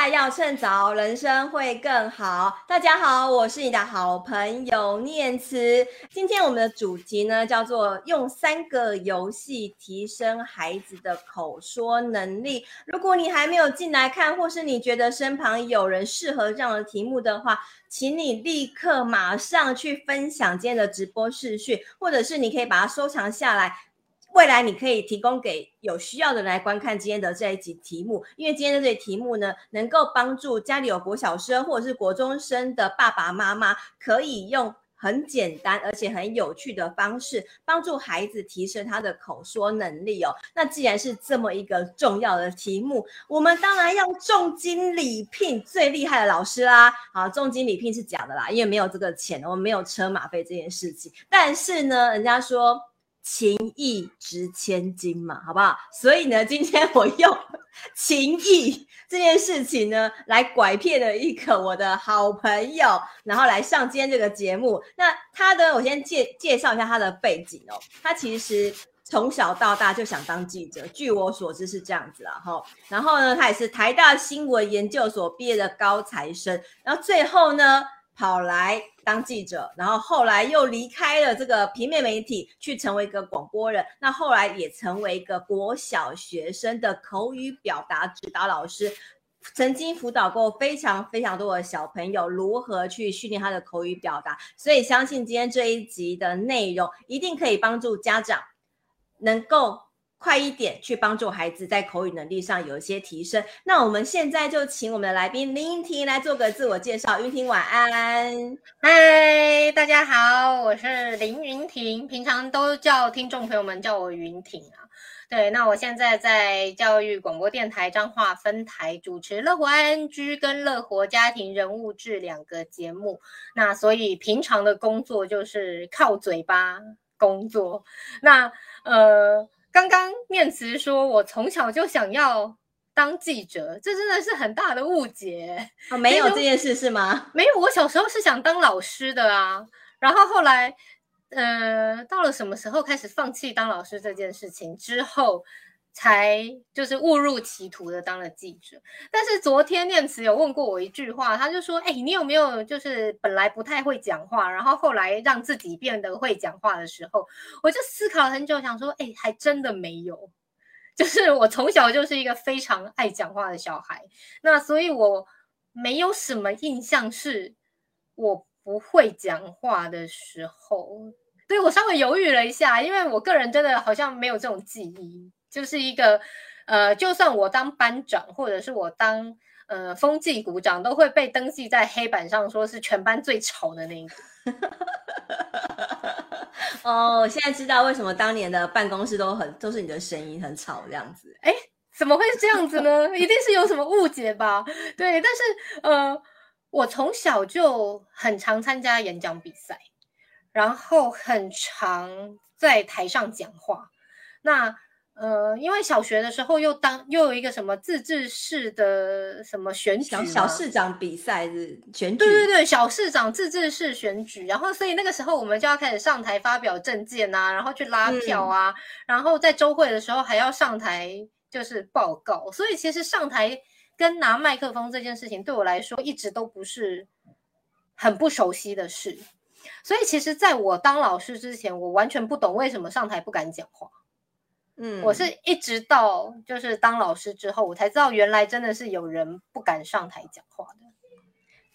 在要趁早，人生会更好。大家好，我是你的好朋友念慈。今天我们的主题呢，叫做用三个游戏提升孩子的口说能力。如果你还没有进来看，或是你觉得身旁有人适合这样的题目的话，请你立刻马上去分享今天的直播视讯，或者是你可以把它收藏下来。未来你可以提供给有需要的人来观看今天的这一集题目，因为今天的这题目呢，能够帮助家里有国小生或者是国中生的爸爸妈妈，可以用很简单而且很有趣的方式，帮助孩子提升他的口说能力哦。那既然是这么一个重要的题目，我们当然要重金礼聘最厉害的老师啦。好，重金礼聘是假的啦，因为没有这个钱，我们没有车马费这件事情。但是呢，人家说。情义值千金嘛，好不好？所以呢，今天我用情义这件事情呢，来拐骗了一个我的好朋友，然后来上今天这个节目。那他呢，我先介介绍一下他的背景哦。他其实从小到大就想当记者，据我所知是这样子啦哈。然后呢，他也是台大新闻研究所毕业的高材生，然后最后呢，跑来当记者，然后后来又离开了这个平面媒体，去成为一个广播人。那后来也成为一个国小学生的口语表达指导老师，曾经辅导过非常非常多的小朋友如何去训练他的口语表达。所以相信今天这一集的内容一定可以帮助家长能够。快一点去帮助孩子在口语能力上有一些提升。那我们现在就请我们的来宾林云婷来做个自我介绍。云婷晚安，嗨，大家好，我是林云婷，平常都叫听众朋友们叫我云婷啊。对，那我现在在教育广播电台彰化分台主持《乐活 ING》跟《乐活家庭人物志》两个节目。那所以平常的工作就是靠嘴巴工作。那呃。刚刚念慈说，我从小就想要当记者，这真的是很大的误解。哦，没有这件事是吗？没有，我小时候是想当老师的啊。然后后来，呃，到了什么时候开始放弃当老师这件事情之后，才就是误入歧途的当了记者，但是昨天念慈有问过我一句话，他就说：“哎，你有没有就是本来不太会讲话，然后后来让自己变得会讲话的时候？”我就思考了很久，想说：“哎，还真的没有，就是我从小就是一个非常爱讲话的小孩，那所以我没有什么印象是我不会讲话的时候。对，我稍微犹豫了一下，因为我个人真的好像没有这种记忆。”就是一个，呃，就算我当班长，或者是我当呃风纪股长，都会被登记在黑板上，说是全班最吵的那一个。哦，现在知道为什么当年的办公室都很都是你的声音很吵这样子。哎，怎么会是这样子呢？一定是有什么误解吧？对，但是呃，我从小就很常参加演讲比赛，然后很常在台上讲话。那呃，因为小学的时候又当又有一个什么自治市的什么选举小，小市长比赛的选举，对对对，小市长自治市选举，然后所以那个时候我们就要开始上台发表政见啊，然后去拉票啊，嗯、然后在周会的时候还要上台就是报告，所以其实上台跟拿麦克风这件事情对我来说一直都不是很不熟悉的事，所以其实在我当老师之前，我完全不懂为什么上台不敢讲话。嗯，我是一直到就是当老师之后，我才知道原来真的是有人不敢上台讲话的，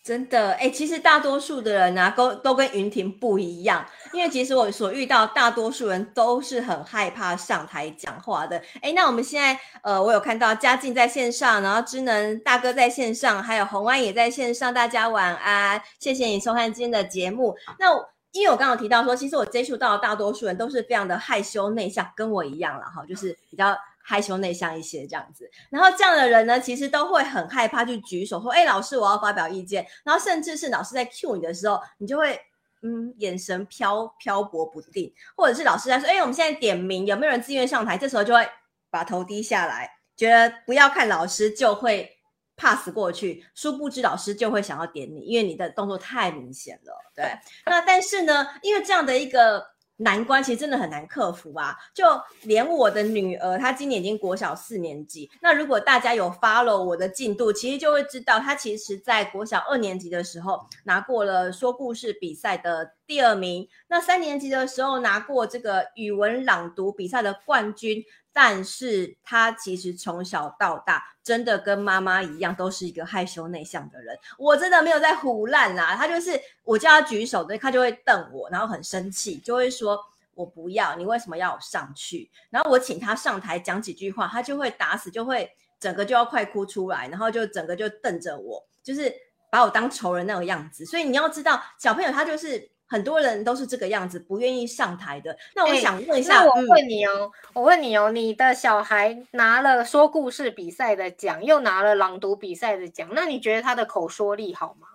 真的。哎、其实大多数的人啊，都都跟云婷不一样，因为其实我所遇到大多数人都是很害怕上台讲话的。哎、那我们现在呃，我有看到嘉靖在线上，然后知能大哥在线上，还有红安也在线上，大家晚安，谢谢你收看今天的节目。那。因为我刚刚提到说，其实我接触到的大多数人都是非常的害羞内向，跟我一样了哈，就是比较害羞内向一些这样子。然后这样的人呢，其实都会很害怕去举手说：“哎，老师，我要发表意见。”然后甚至是老师在 cue 你的时候，你就会嗯，眼神飘漂泊不定，或者是老师在说：“哎，我们现在点名，有没有人自愿上台？”这时候就会把头低下来，觉得不要看老师就会。pass 过去，殊不知老师就会想要点你，因为你的动作太明显了。对，那但是呢，因为这样的一个难关其实真的很难克服啊！就连我的女儿，她今年已经国小四年级。那如果大家有 follow 我的进度，其实就会知道，她其实在国小二年级的时候拿过了说故事比赛的第二名。那三年级的时候拿过这个语文朗读比赛的冠军。但是她其实从小到大真的跟妈妈一样，都是一个害羞内向的人。我真的没有在胡乱啦，他就是我叫他举手的，他就会瞪我，然后很生气，就会说我不要，你为什么要我上去？然后我请他上台讲几句话，他就会打死就会整个就要快哭出来，然后就整个就瞪着我，就是把我当仇人那种样子。所以你要知道，小朋友他就是。很多人都是这个样子，不愿意上台的。那我想问一下，欸、那我问你哦，嗯、我问你哦，你的小孩拿了说故事比赛的奖，又拿了朗读比赛的奖，那你觉得他的口说力好吗？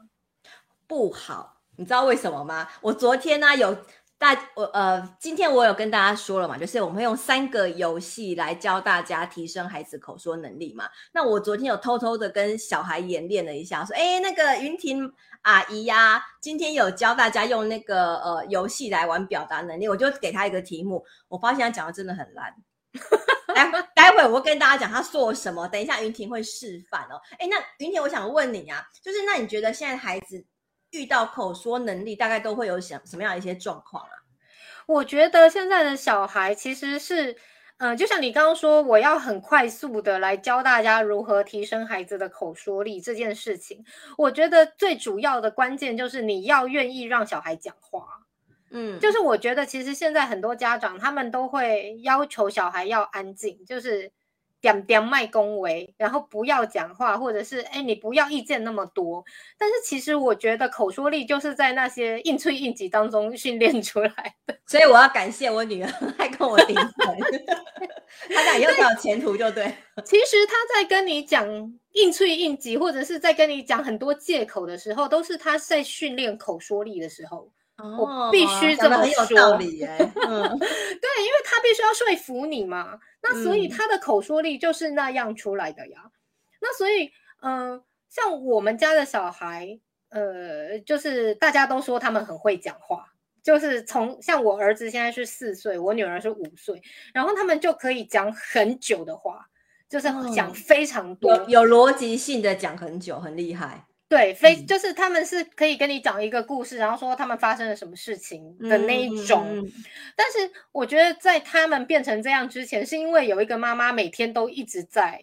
不好，你知道为什么吗？我昨天呢、啊、有大我呃，今天我有跟大家说了嘛，就是我们会用三个游戏来教大家提升孩子口说能力嘛。那我昨天有偷偷的跟小孩演练了一下，说，哎，那个云婷。阿姨呀、今天有教大家用那个呃游戏来玩表达能力，我就给他一个题目。我发现他讲的真的很烂。待待会我会跟大家讲他说什么，等一下云婷会示范哦。哎，那云婷，我想问你啊，就是那你觉得现在孩子遇到口说能力，大概都会有什什么样一些状况啊？我觉得现在的小孩其实是。嗯，就像你刚刚说，我要很快速的来教大家如何提升孩子的口说力这件事情，我觉得最主要的关键就是你要愿意让小孩讲话。嗯，就是我觉得其实现在很多家长他们都会要求小孩要安静，就是。点点麦恭维，然后不要讲话，或者是哎，你不要意见那么多。但是其实我觉得口说力就是在那些应催应急当中训练出来的。所以我要感谢我女儿，还跟我顶嘴，她讲以后才有前途，就对。其实她在跟你讲应催应急，或者是在跟你讲很多借口的时候，都是她在训练口说力的时候。哦，我必须这么说，很有道理哎。嗯，对，因为他必须要说服你嘛。那所以他的口说力就是那样出来的呀。嗯、那所以，嗯、呃，像我们家的小孩，呃，就是大家都说他们很会讲话，就是从像我儿子现在是四岁，我女儿是五岁，然后他们就可以讲很久的话，就是讲非常多，嗯、有有逻辑性的讲很久，很厉害。对，非就是他们是可以跟你讲一个故事，然后说他们发生了什么事情的那一种。嗯嗯、但是我觉得在他们变成这样之前，是因为有一个妈妈每天都一直在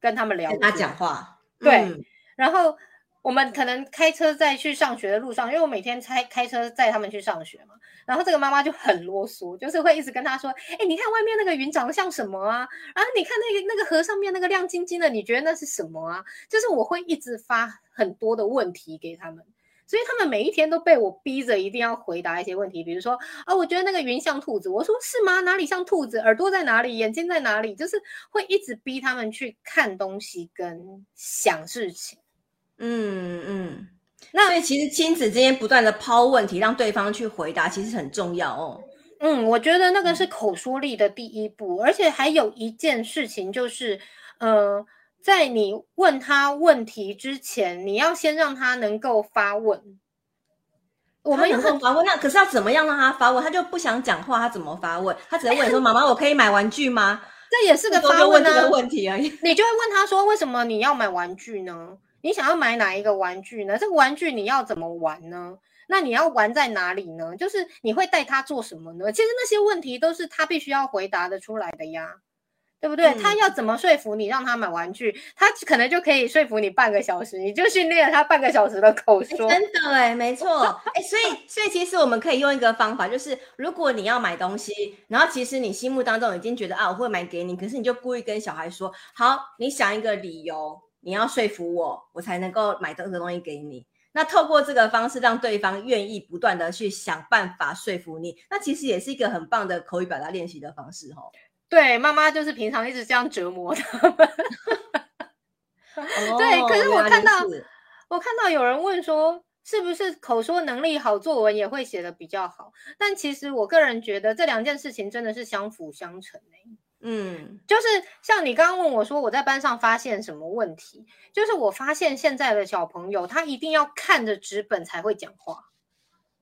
跟他们聊天，跟他讲话。对，嗯、然后我们可能开车在去上学的路上，因为我每天开开车载他们去上学嘛。然后这个妈妈就很啰嗦，就是会一直跟他说：“哎，你看外面那个云长得像什么啊？啊，你看那个那个河上面那个亮晶晶的，你觉得那是什么啊？”就是我会一直发很多的问题给他们，所以他们每一天都被我逼着一定要回答一些问题，比如说啊，我觉得那个云像兔子，我说是吗？哪里像兔子？耳朵在哪里？眼睛在哪里？就是会一直逼他们去看东西跟想事情。嗯嗯。嗯那所以其实亲子之间不断的抛问题，让对方去回答，其实很重要哦。嗯，我觉得那个是口说力的第一步，嗯、而且还有一件事情就是，呃，在你问他问题之前，你要先让他能够发问。我们有很发问，那可是要怎么样让他发问？他就不想讲话，他怎么发问？他只能问说：“妈妈，我可以买玩具吗？”这也是个发问的问题而已。你就会问他说：“为什么你要买玩具呢？”你想要买哪一个玩具呢？这个玩具你要怎么玩呢？那你要玩在哪里呢？就是你会带他做什么呢？其实那些问题都是他必须要回答得出来的呀，对不对？嗯、他要怎么说服你让他买玩具？他可能就可以说服你半个小时，你就训练了他半个小时的口说。真的哎，没错哎，所以所以其实我们可以用一个方法，就是如果你要买东西，然后其实你心目当中已经觉得啊，我会买给你，可是你就故意跟小孩说，好，你想一个理由。你要说服我，我才能够买这个东西给你。那透过这个方式，让对方愿意不断的去想办法说服你，那其实也是一个很棒的口语表达练习的方式哦。对，妈妈就是平常一直这样折磨他们。哦、对，可是我看到，我看到有人问说，是不是口说能力好，作文也会写的比较好？但其实我个人觉得这两件事情真的是相辅相成欸。嗯，就是像你刚刚问我说，我在班上发现什么问题？就是我发现现在的小朋友，他一定要看着纸本才会讲话，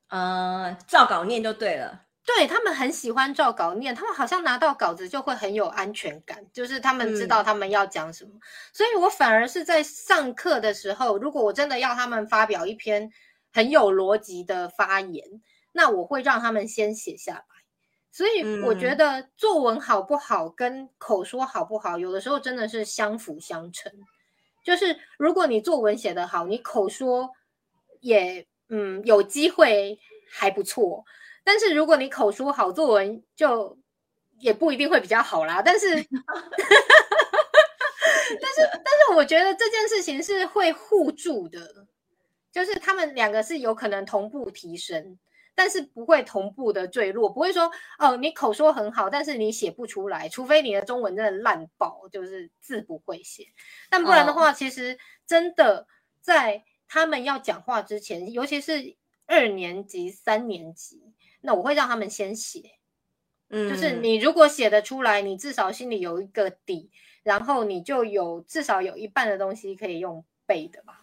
呃，照稿念就对了。对，他们很喜欢照稿念，他们好像拿到稿子就会很有安全感，就是他们知道他们要讲什么。嗯、所以我反而是在上课的时候，如果我真的要他们发表一篇很有逻辑的发言，那我会让他们先写下来。所以我觉得作文好不好跟口说好不好，有的时候真的是相辅相成。就是如果你作文写得好，你口说也嗯有机会还不错。但是如果你口说好，作文就也不一定会比较好啦。但是，但是，但是，我觉得这件事情是会互助的，就是他们两个是有可能同步提升，但是不会同步的坠落。不会说哦，你口说很好，但是你写不出来，除非你的中文真的烂爆，就是字不会写。但不然的话，其实真的在他们要讲话之前，尤其是二年级、三年级。那我会让他们先写，嗯，就是你如果写得出来，你至少心里有一个底，然后你就有至少有一半的东西可以用背的吧。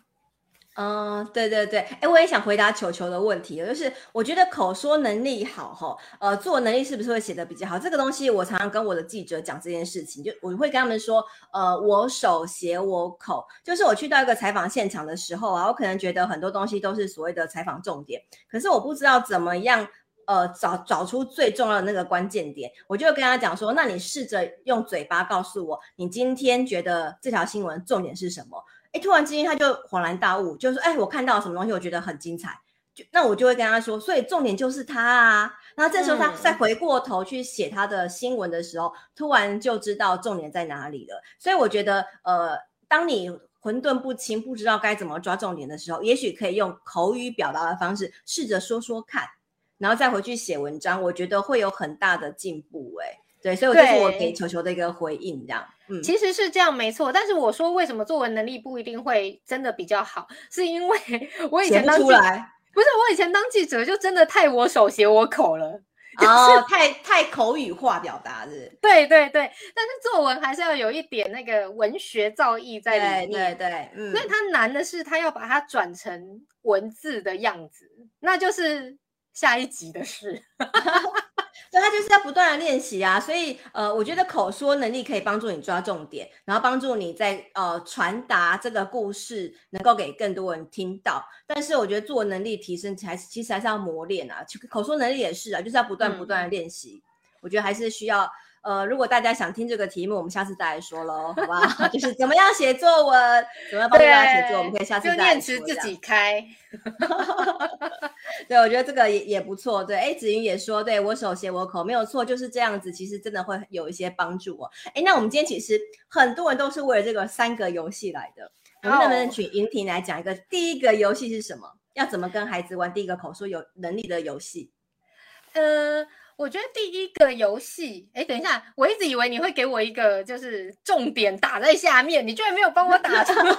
嗯，对对对，哎，我也想回答球球的问题，就是我觉得口说能力好哈，呃，作文能力是不是会写得比较好？这个东西我常常跟我的记者讲这件事情，就我会跟他们说，呃，我手写我口，就是我去到一个采访现场的时候啊，我可能觉得很多东西都是所谓的采访重点，可是我不知道怎么样。呃，找找出最重要的那个关键点，我就跟他讲说，那你试着用嘴巴告诉我，你今天觉得这条新闻重点是什么？诶，突然之间他就恍然大悟，就是，哎，我看到什么东西，我觉得很精彩，就那我就会跟他说，所以重点就是他啊。那这时候他再回过头去写他的新闻的时候，嗯、突然就知道重点在哪里了。所以我觉得，呃，当你混沌不清，不知道该怎么抓重点的时候，也许可以用口语表达的方式，试着说说看。然后再回去写文章，我觉得会有很大的进步哎、欸，对，所以我这是我给球球的一个回应，这样，嗯，其实是这样没错，但是我说为什么作文能力不一定会真的比较好，是因为 我以前当记者，不是我以前当记者就真的太我手写我口了，哦，太太口语化表达是，对对对，但是作文还是要有一点那个文学造诣在里面，对对对，嗯，所以它难的是它要把它转成文字的样子，那就是。下一集的事，对，他就是要不断的练习啊，所以呃，我觉得口说能力可以帮助你抓重点，然后帮助你在呃传达这个故事能够给更多人听到。但是我觉得作文能力提升还是其实还是要磨练啊，口说能力也是啊，就是要不断不断的练习。嗯、我觉得还是需要。呃，如果大家想听这个题目，我们下次再来说喽，好不好？就是怎么样写作文，怎么样帮大家写作文，我们可以下次再来说。就念词自己开。对，我觉得这个也也不错。对，哎，子云也说，对我手写我口，没有错，就是这样子。其实真的会有一些帮助哦。哎，那我们今天其实很多人都是为了这个三个游戏来的。我们能不能请云婷来讲一个第一个游戏是什么？要怎么跟孩子玩第一个口说有能力的游戏？呃。我觉得第一个游戏，哎，等一下，我一直以为你会给我一个就是重点打在下面，你居然没有帮我打出来。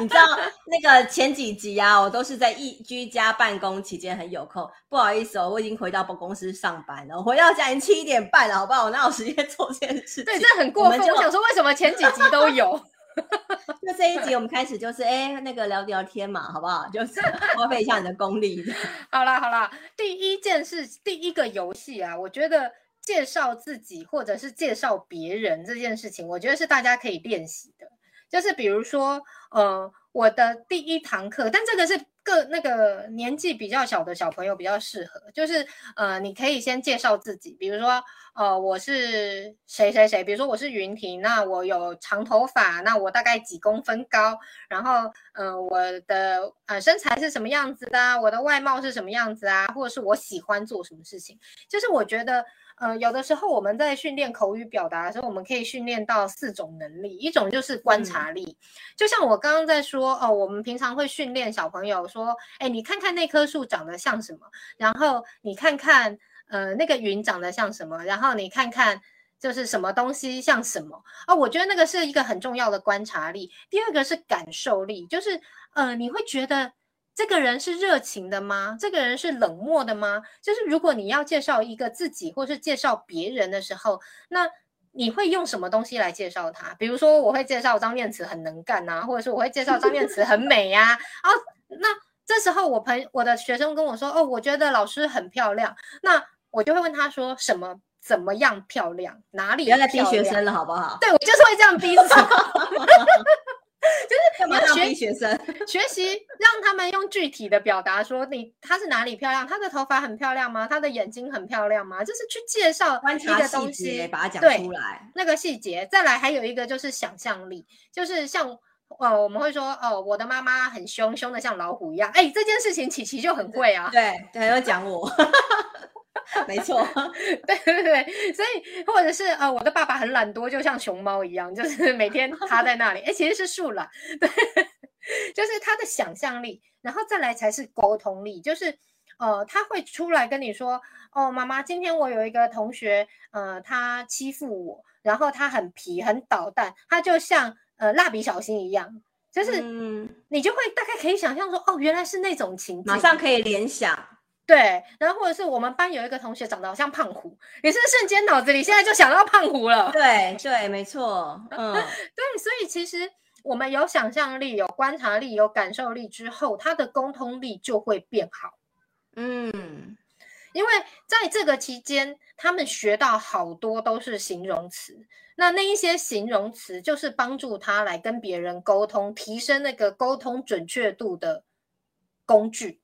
你知道那个前几集啊，我都是在一居家办公期间很有空，不好意思哦，我已经回到办公司上班了，我回到家已经七点半了，好不好？我哪有时间做这件事情？对，这很过分。我，我想说，为什么前几集都有？那这一集 我们开始就是哎，那个聊聊天嘛，好不好？就是 花费一下你的功力。好啦好啦，第一件事，第一个游戏啊，我觉得介绍自己或者是介绍别人这件事情，我觉得是大家可以练习的。就是比如说，呃，我的第一堂课，但这个是。个那个年纪比较小的小朋友比较适合，就是呃，你可以先介绍自己，比如说呃，我是谁谁谁，比如说我是云婷，那我有长头发，那我大概几公分高，然后呃，我的呃身材是什么样子的，我的外貌是什么样子啊，或者是我喜欢做什么事情，就是我觉得。呃，有的时候我们在训练口语表达的时候，我们可以训练到四种能力，一种就是观察力，嗯、就像我刚刚在说，哦，我们平常会训练小朋友说，哎，你看看那棵树长得像什么，然后你看看，呃，那个云长得像什么，然后你看看就是什么东西像什么，啊、哦，我觉得那个是一个很重要的观察力。第二个是感受力，就是呃，你会觉得。这个人是热情的吗？这个人是冷漠的吗？就是如果你要介绍一个自己，或是介绍别人的时候，那你会用什么东西来介绍他？比如说，我会介绍张念慈很能干呐、啊，或者是我会介绍张念慈很美呀、啊。哦，那这时候我朋我的学生跟我说，哦，我觉得老师很漂亮，那我就会问他说什么？怎么样漂亮？哪里不要再逼学生了，好不好？对，我就是会这样逼死，就是学生 学习，让他们用具体的表达说你她是哪里漂亮？她的头发很漂亮吗？她的眼睛很漂亮吗？就是去介绍一个东西，把它讲出来。那个细节，再来还有一个就是想象力，就是像哦，我们会说哦，我的妈妈很凶，凶的像老虎一样。哎，这件事情琪琪就很会啊，对，还要讲我。没错，对对对，所以或者是呃，我的爸爸很懒惰，就像熊猫一样，就是每天趴在那里。哎，其实是树懒，对，就是他的想象力，然后再来才是沟通力，就是呃，他会出来跟你说，哦，妈妈，今天我有一个同学，呃，他欺负我，然后他很皮，很捣蛋，他就像呃蜡笔小新一样，就是、嗯、你就会大概可以想象说，哦，原来是那种情景，马上可以联想。对，然后或者是我们班有一个同学长得好像胖虎，你是瞬间脑子里现在就想到胖虎了。对对，没错，嗯，对，所以其实我们有想象力、有观察力、有感受力之后，他的沟通力就会变好。嗯，因为在这个期间，他们学到好多都是形容词，那那一些形容词就是帮助他来跟别人沟通，提升那个沟通准确度的工具。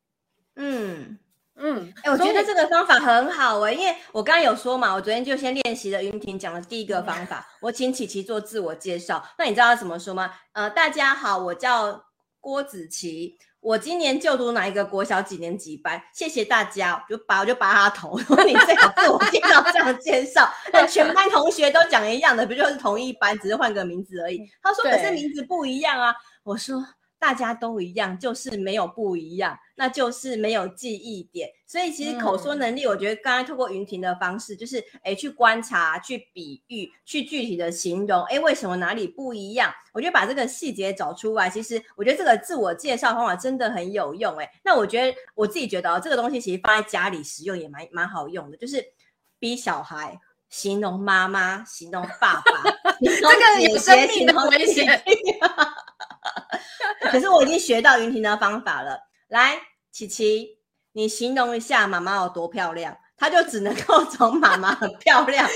嗯。嗯，哎、欸，我觉得这个方法很好哎、欸，因为我刚刚有说嘛，我昨天就先练习了云婷讲的第一个方法，我请琪琪做自我介绍。那你知道他怎么说吗？呃，大家好，我叫郭子琪，我今年就读哪一个国小几年级班？谢谢大家，我就拔我就拔他头，说你最好自我介绍这样介绍，那全班同学都讲一样的，不就是同一班，只是换个名字而已。他说可是名字不一样啊，我说。大家都一样，就是没有不一样，那就是没有记忆点。所以其实口说能力，我觉得刚才透过云婷的方式，就是诶去观察、去比喻、去具体的形容，诶为什么哪里不一样？我觉得把这个细节找出来，其实我觉得这个自我介绍方法真的很有用。诶那我觉得我自己觉得哦，这个东西其实放在家里使用也蛮蛮好用的，就是逼小孩形容妈妈、形容爸爸，这个有生命的危险。可是我已经学到云婷的方法了。来，琪琪，你形容一下妈妈有多漂亮，她就只能够从妈妈很漂亮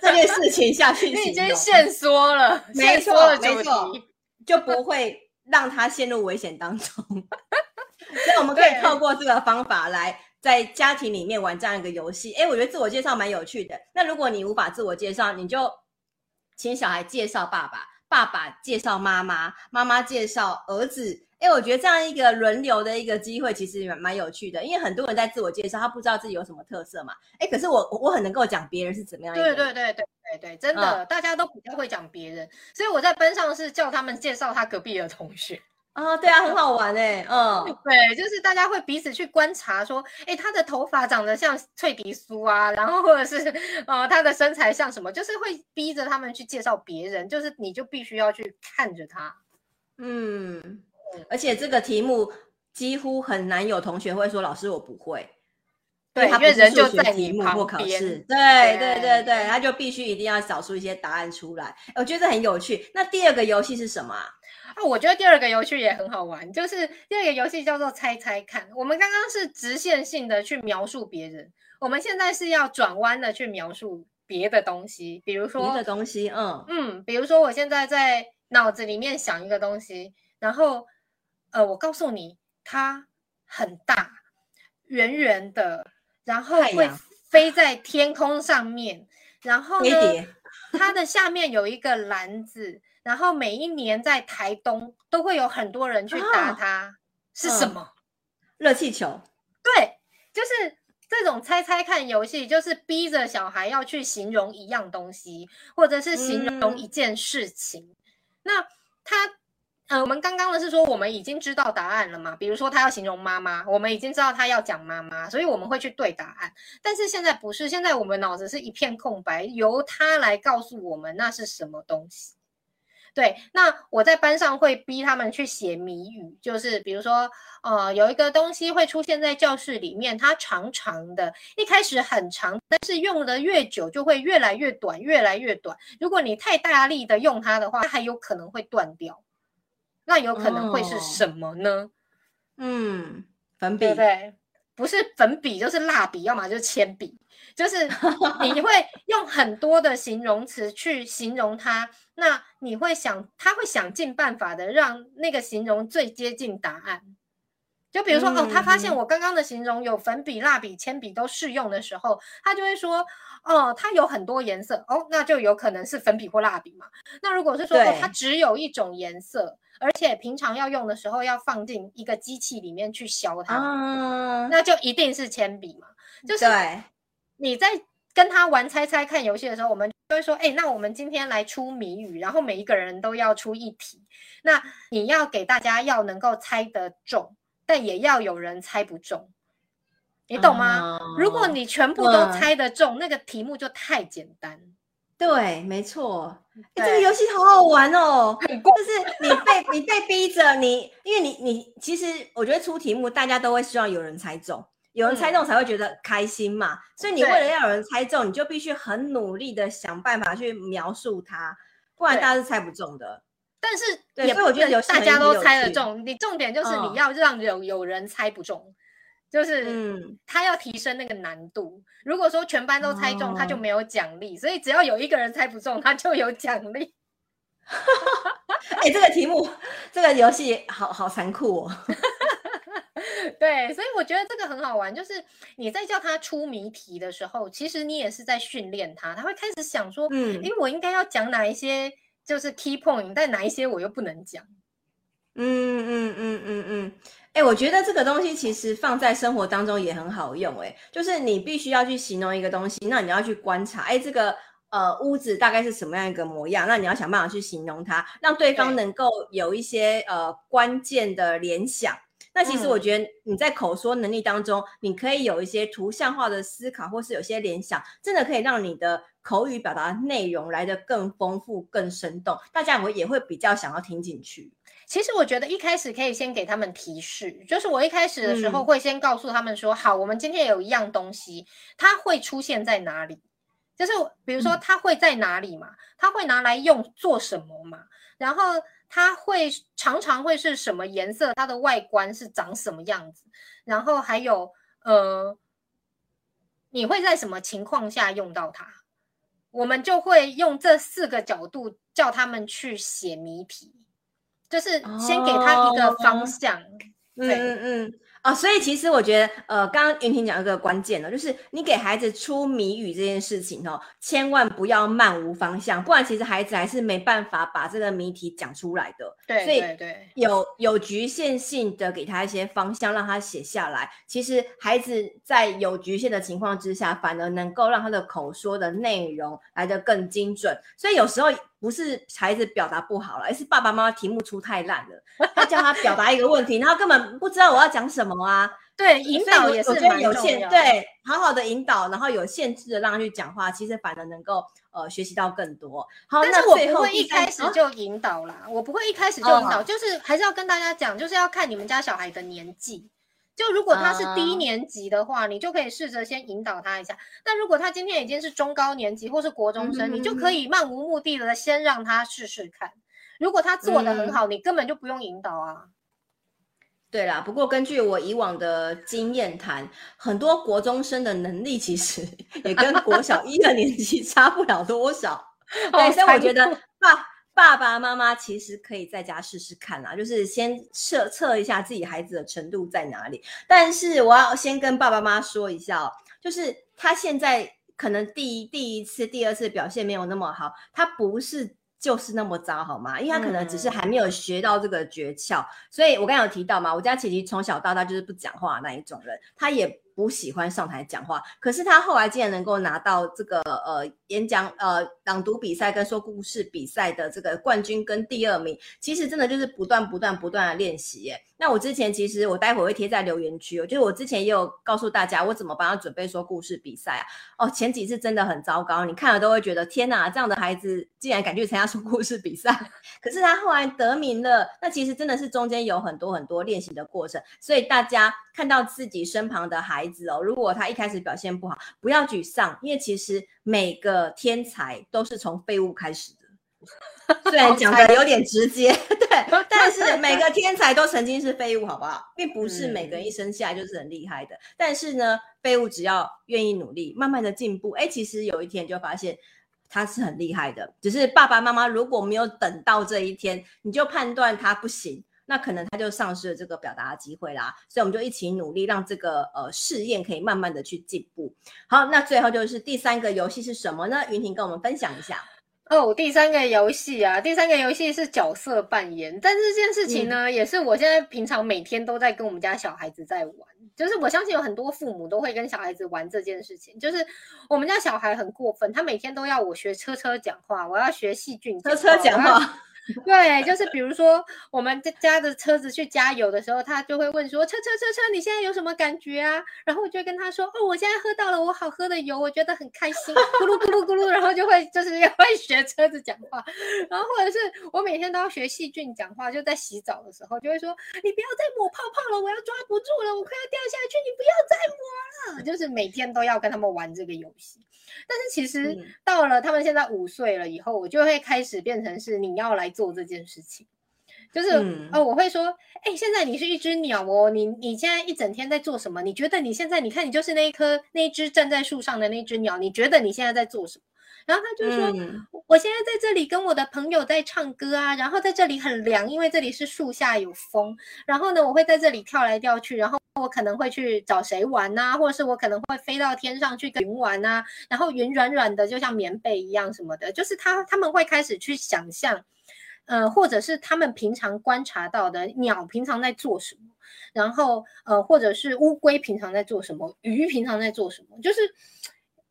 这件事情下去。你已经现缩了，没错，没错，就不会让她陷入危险当中。所以我们可以透过这个方法来在家庭里面玩这样一个游戏。哎，我觉得自我介绍蛮有趣的。那如果你无法自我介绍，你就请小孩介绍爸爸。爸爸介绍妈妈，妈妈介绍儿子。哎，我觉得这样一个轮流的一个机会，其实蛮蛮有趣的。因为很多人在自我介绍，他不知道自己有什么特色嘛。哎，可是我我很能够讲别人是怎么样。对对对对对对，真的，嗯、大家都比较会讲别人，所以我在班上是叫他们介绍他隔壁的同学。啊、哦，对啊，很好玩哎，嗯，对，就是大家会彼此去观察，说，哎，他的头发长得像脆皮酥啊，然后或者是，呃，他的身材像什么，就是会逼着他们去介绍别人，就是你就必须要去看着他，嗯，而且这个题目几乎很难有同学会说，老师我不会，对，他因为人就在你旁边，对对对对对，他就必须一定要找出一些答案出来，我觉得很有趣。那第二个游戏是什么？啊，我觉得第二个游戏也很好玩，就是第二个游戏叫做猜猜看。我们刚刚是直线性的去描述别人，我们现在是要转弯的去描述别的东西，比如说别的东西，嗯嗯，比如说我现在在脑子里面想一个东西，然后呃，我告诉你它很大，圆圆的，然后会飞在天空上面，然后呢，它的下面有一个篮子。然后每一年在台东都会有很多人去打它，哦、是什么？热气球。对，就是这种猜猜看游戏，就是逼着小孩要去形容一样东西，或者是形容一件事情。嗯、那他，呃，我们刚刚的是说我们已经知道答案了嘛？比如说他要形容妈妈，我们已经知道他要讲妈妈，所以我们会去对答案。但是现在不是，现在我们脑子是一片空白，由他来告诉我们那是什么东西。对，那我在班上会逼他们去写谜语，就是比如说，呃，有一个东西会出现在教室里面，它长长的，一开始很长，但是用的越久就会越来越短，越来越短。如果你太大力的用它的话，它还有可能会断掉。那有可能会是什么呢？哦、嗯，粉笔，对对，不是粉笔就是蜡笔，要么就是铅笔，就是你会 用很多的形容词去形容它，那你会想，他会想尽办法的让那个形容最接近答案。就比如说，嗯、哦，他发现我刚刚的形容有粉笔、蜡笔、铅笔都适用的时候，他就会说，哦，它有很多颜色，哦，那就有可能是粉笔或蜡笔嘛。那如果是说，哦，它只有一种颜色，而且平常要用的时候要放进一个机器里面去削它，嗯、那就一定是铅笔嘛。就是你在跟他玩猜猜看游戏的时候，我们就会说，哎，那我们今天来出谜语，然后每一个人都要出一题，那你要给大家要能够猜得中。但也要有人猜不中，你懂吗？嗯、如果你全部都猜得中，嗯、那个题目就太简单。对，没错。这个游戏好好玩哦，就是你被你被逼着你，因为你你其实我觉得出题目大家都会希望有人猜中，有人猜中才会觉得开心嘛。嗯、所以你为了要有人猜中，你就必须很努力的想办法去描述它，不然大家是猜不中的。但是也，所以我觉得有大家都猜得中。你重点就是你要让有有人猜不中，哦、就是嗯，他要提升那个难度。如果说全班都猜中，哦、他就没有奖励。所以只要有一个人猜不中，他就有奖励。哎、欸，这个题目，这个游戏好好残酷哦。对，所以我觉得这个很好玩，就是你在叫他出谜题的时候，其实你也是在训练他，他会开始想说，嗯，因为我应该要讲哪一些。就是 key point，但哪一些我又不能讲？嗯嗯嗯嗯嗯。哎、欸，我觉得这个东西其实放在生活当中也很好用、欸。哎，就是你必须要去形容一个东西，那你要去观察，哎、欸，这个呃屋子大概是什么样一个模样？那你要想办法去形容它，让对方能够有一些呃关键的联想。那其实我觉得你在口说能力当中，你可以有一些图像化的思考，或是有些联想，真的可以让你的口语表达内容来得更丰富、更生动，大家也会也会比较想要听进去。其实我觉得一开始可以先给他们提示，就是我一开始的时候会先告诉他们说：“嗯、好，我们今天有一样东西，它会出现在哪里？就是比如说它会在哪里嘛？它会拿来用做什么嘛？然后。”它会常常会是什么颜色？它的外观是长什么样子？然后还有，呃，你会在什么情况下用到它？我们就会用这四个角度叫他们去写谜题，就是先给他一个方向。哦、对嗯嗯。啊，所以其实我觉得，呃，刚刚云婷讲一个关键呢，就是你给孩子出谜语这件事情哦，千万不要漫无方向，不然其实孩子还是没办法把这个谜题讲出来的。对，所以对有有局限性的给他一些方向，让他写下来。其实孩子在有局限的情况之下，反而能够让他的口说的内容来得更精准。所以有时候。不是孩子表达不好了，而是爸爸妈妈题目出太烂了。他叫他表达一个问题，然后根本不知道我要讲什么啊。对，引导也是。有限，对，好好的引导，然后有限制的让他去讲话，其实反而能够呃学习到更多。好，但是我不会一开始就引导啦，我不会一开始就引导，就是还是要跟大家讲，就是要看你们家小孩的年纪。就如果他是低年级的话，uh, 你就可以试着先引导他一下。但如果他今天已经是中高年级或是国中生，嗯、你就可以漫无目的的先让他试试看。如果他做的很好，嗯、你根本就不用引导啊。对啦，不过根据我以往的经验谈，很多国中生的能力其实也跟国小一二年级 差不了多少。对，所以我觉得爸。爸爸妈妈其实可以在家试试看啦，就是先测测一下自己孩子的程度在哪里。但是我要先跟爸爸妈妈说一下哦，就是他现在可能第一第一次、第二次表现没有那么好，他不是就是那么糟，好吗？因为他可能只是还没有学到这个诀窍。所以我刚才有提到嘛，我家琪琪从小到大就是不讲话那一种人，他也。不喜欢上台讲话，可是他后来竟然能够拿到这个呃演讲呃朗读比赛跟说故事比赛的这个冠军跟第二名，其实真的就是不断不断不断的练习耶。那我之前其实我待会会贴在留言区，就是我之前也有告诉大家我怎么帮他准备说故事比赛啊。哦，前几次真的很糟糕，你看了都会觉得天哪，这样的孩子竟然敢去参加说故事比赛。可是他后来得名了，那其实真的是中间有很多很多练习的过程，所以大家看到自己身旁的孩子哦，如果他一开始表现不好，不要沮丧，因为其实每个天才都是从废物开始的。虽然讲的有点直接，对，但是每个天才都曾经是废物，好不好？并不是每个人一生下来就是很厉害的。嗯、但是呢，废物只要愿意努力，慢慢的进步，哎，其实有一天就发现他是很厉害的。只是爸爸妈妈如果没有等到这一天，你就判断他不行，那可能他就丧失了这个表达的机会啦。所以我们就一起努力，让这个呃试验可以慢慢的去进步。好，那最后就是第三个游戏是什么呢？云婷跟我们分享一下。哦，第三个游戏啊，第三个游戏是角色扮演。但这件事情呢，嗯、也是我现在平常每天都在跟我们家小孩子在玩。就是我相信有很多父母都会跟小孩子玩这件事情。就是我们家小孩很过分，他每天都要我学车车讲话，我要学细菌车车讲话。对，就是比如说我们家的车子去加油的时候，他就会问说：“车车车车，你现在有什么感觉啊？”然后我就跟他说：“哦，我现在喝到了我好喝的油，我觉得很开心，咕噜咕噜咕噜。”然后就会就是会学车子讲话，然后或者是我每天都要学细菌讲话，就在洗澡的时候就会说：“你不要再抹泡泡了，我要抓不住了，我快要掉下去，你不要再抹了。”就是每天都要跟他们玩这个游戏。但是其实到了他们现在五岁了以后，我就会开始变成是你要来做这件事情，就是、嗯、哦，我会说，哎、欸，现在你是一只鸟哦，你你现在一整天在做什么？你觉得你现在，你看你就是那一颗那一只站在树上的那只鸟，你觉得你现在在做什么？然后他就说，嗯、我现在在这里跟我的朋友在唱歌啊，然后在这里很凉，因为这里是树下有风。然后呢，我会在这里跳来跳去，然后我可能会去找谁玩呐，或者是我可能会飞到天上去跟云玩呐。然后云软软的，就像棉被一样什么的，就是他他们会开始去想象，呃，或者是他们平常观察到的鸟平常在做什么，然后呃，或者是乌龟平常在做什么，鱼平常在做什么，就是。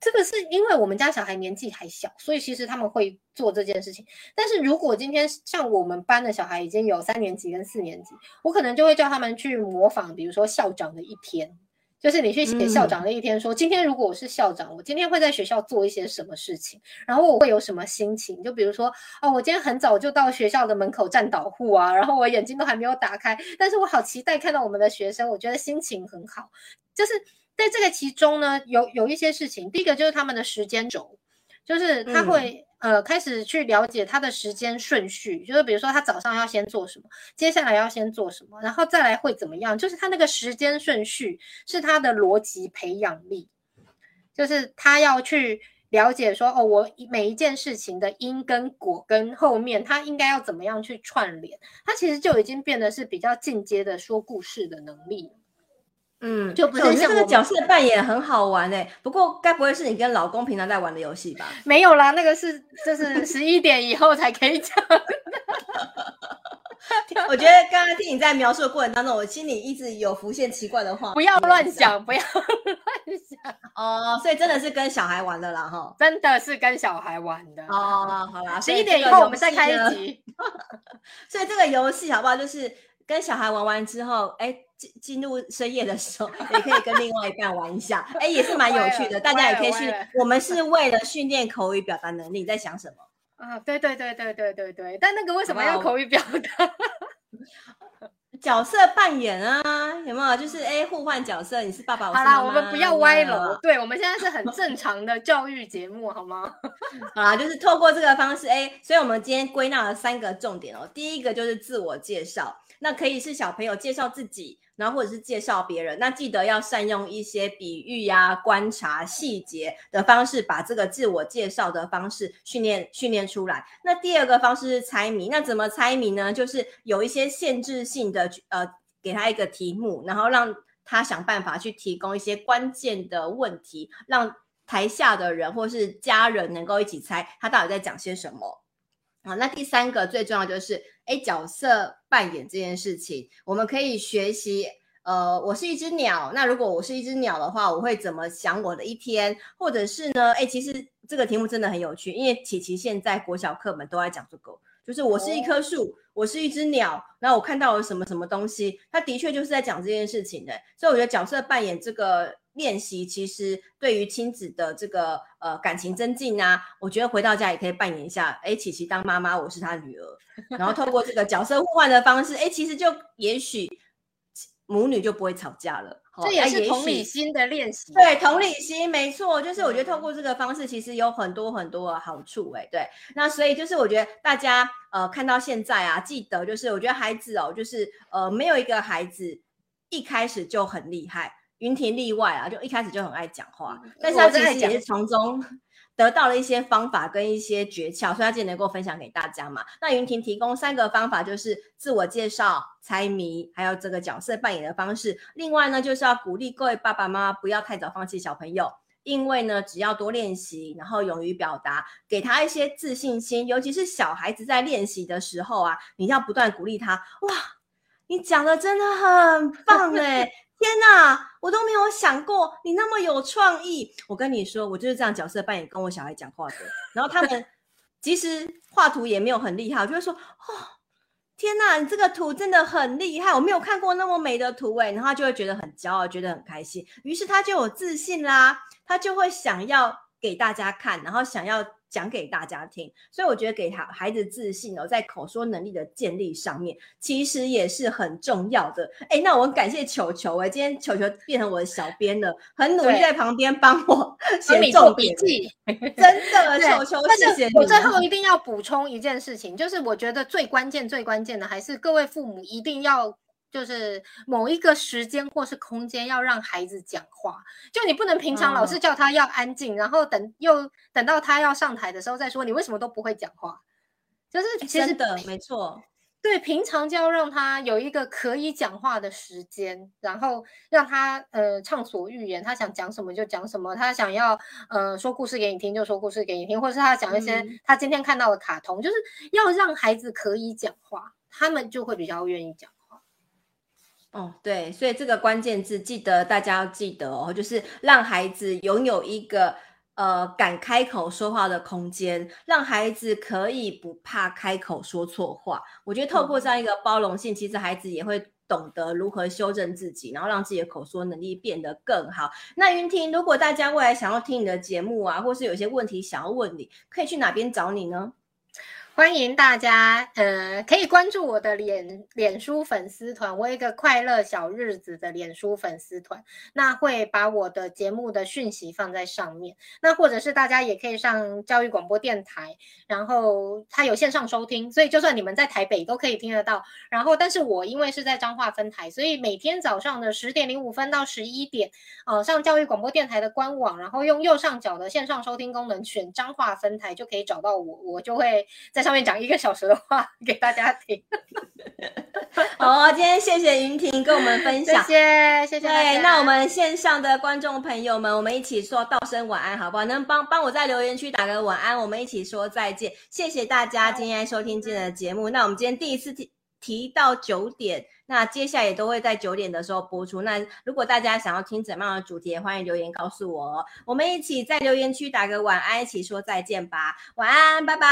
这个是因为我们家小孩年纪还小，所以其实他们会做这件事情。但是如果今天像我们班的小孩已经有三年级跟四年级，我可能就会叫他们去模仿，比如说校长的一天，就是你去写校长的一天，说今天如果我是校长，我今天会在学校做一些什么事情，然后我会有什么心情。就比如说，哦，我今天很早就到学校的门口站导护啊，然后我眼睛都还没有打开，但是我好期待看到我们的学生，我觉得心情很好，就是。在这个其中呢，有有一些事情。第一个就是他们的时间轴，就是他会、嗯、呃开始去了解他的时间顺序，就是比如说他早上要先做什么，接下来要先做什么，然后再来会怎么样。就是他那个时间顺序是他的逻辑培养力，就是他要去了解说哦，我每一件事情的因跟果跟后面，他应该要怎么样去串联。他其实就已经变得是比较进阶的说故事的能力。嗯，就不是像这个角色扮演很好玩哎、欸，不过该不会是你跟老公平常在玩的游戏吧？没有啦，那个是就是 十一点以后才可以讲。我觉得刚刚听你在描述的过程当中，我心里一直有浮现奇怪的话，不要乱想，不要乱想哦。所以真的是跟小孩玩的啦，哈，真的是跟小孩玩的哦。好啦，十一点以后我们再开一集。所以这个游戏好不好？就是跟小孩玩完之后，哎。进进入深夜的时候，也可以跟另外一半玩一下，哎，也是蛮有趣的。大家也可以训。我们是 为了训练口语表达能力，在想什么？啊，对对对对对对对。但那个为什么要口语表达？角色扮演啊，有没有？就是哎，互换角色，你是爸爸，我是妈妈。好啦，我们不要歪楼。对，我们现在是很正常的教育节目，好吗？好啦，就是透过这个方式，哎，所以我们今天归纳了三个重点哦。第一个就是自我介绍，那可以是小朋友介绍自己。然后或者是介绍别人，那记得要善用一些比喻呀、啊、观察细节的方式，把这个自我介绍的方式训练训练出来。那第二个方式是猜谜，那怎么猜谜呢？就是有一些限制性的，呃，给他一个题目，然后让他想办法去提供一些关键的问题，让台下的人或是家人能够一起猜他到底在讲些什么。好，那第三个最重要就是。哎，角色扮演这件事情，我们可以学习。呃，我是一只鸟，那如果我是一只鸟的话，我会怎么想我的一天？或者是呢？哎，其实这个题目真的很有趣，因为琪琪现在国小课本都在讲这个，就是我是一棵树，哦、我是一只鸟，然后我看到了什么什么东西，它的确就是在讲这件事情的。所以我觉得角色扮演这个。练习其实对于亲子的这个呃感情增进啊，我觉得回到家也可以扮演一下。哎，琪琪当妈妈，我是她女儿，然后透过这个角色互换的方式，哎，其实就也许母女就不会吵架了。这也是同理心的练习。对，同理心没错，就是我觉得透过这个方式，其实有很多很多的好处。哎，对，那所以就是我觉得大家呃看到现在啊，记得就是我觉得孩子哦，就是呃没有一个孩子一开始就很厉害，云婷例外啊，就一开始就很爱讲话，但是他其实也是从中。得到了一些方法跟一些诀窍，所以他今天能够分享给大家嘛。那云婷提供三个方法，就是自我介绍、猜谜，还有这个角色扮演的方式。另外呢，就是要鼓励各位爸爸妈妈不要太早放弃小朋友，因为呢，只要多练习，然后勇于表达，给他一些自信心。尤其是小孩子在练习的时候啊，你要不断鼓励他。哇，你讲的真的很棒哎！天哪，我都没有想过你那么有创意。我跟你说，我就是这样角色扮演跟我小孩讲话的。然后他们 其实画图也没有很厉害，我就会说：哦，天哪，你这个图真的很厉害，我没有看过那么美的图哎。然后他就会觉得很骄傲，觉得很开心，于是他就有自信啦，他就会想要给大家看，然后想要。讲给大家听，所以我觉得给他孩子自信哦，在口说能力的建立上面，其实也是很重要的。哎，那我很感谢球球哎，今天球球变成我的小编了，很努力在旁边帮我 写重点，笔记，真的 球球，谢谢你。我最后一定要补充一件事情，就是我觉得最关键、最关键的还是各位父母一定要。就是某一个时间或是空间要让孩子讲话，就你不能平常老是叫他要安静，嗯、然后等又等到他要上台的时候再说你为什么都不会讲话。就是其实的没错，对，平常就要让他有一个可以讲话的时间，然后让他呃畅所欲言，他想讲什么就讲什么，他想要呃说故事给你听就说故事给你听，或者是他讲一些他今天看到的卡通，嗯、就是要让孩子可以讲话，他们就会比较愿意讲。哦，对，所以这个关键字记得大家要记得哦，就是让孩子拥有一个呃敢开口说话的空间，让孩子可以不怕开口说错话。我觉得透过这样一个包容性，嗯、其实孩子也会懂得如何修正自己，然后让自己的口说能力变得更好。那云婷，如果大家未来想要听你的节目啊，或是有些问题想要问你，可以去哪边找你呢？欢迎大家，呃，可以关注我的脸脸书粉丝团，我有一个快乐小日子的脸书粉丝团，那会把我的节目的讯息放在上面。那或者是大家也可以上教育广播电台，然后它有线上收听，所以就算你们在台北都可以听得到。然后，但是我因为是在彰化分台，所以每天早上的十点零五分到十一点，呃，上教育广播电台的官网，然后用右上角的线上收听功能选彰化分台，就可以找到我，我就会在。在上面讲一个小时的话 给大家听。好，今天谢谢云婷跟我们分享，谢谢谢谢。对，那我们线上的观众朋友们，我们一起说道声晚安，好不好？能帮帮我在留言区打个晚安，我们一起说再见。谢谢大家今天收听今天的节目。那我们今天第一次提提到九点那接下来也都会在九点的时候播出。那如果大家想要听怎么样的主题欢迎留言告诉我我们一起在留言区打个晚安一起说再见吧。晚安拜拜。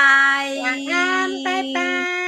晚安拜拜。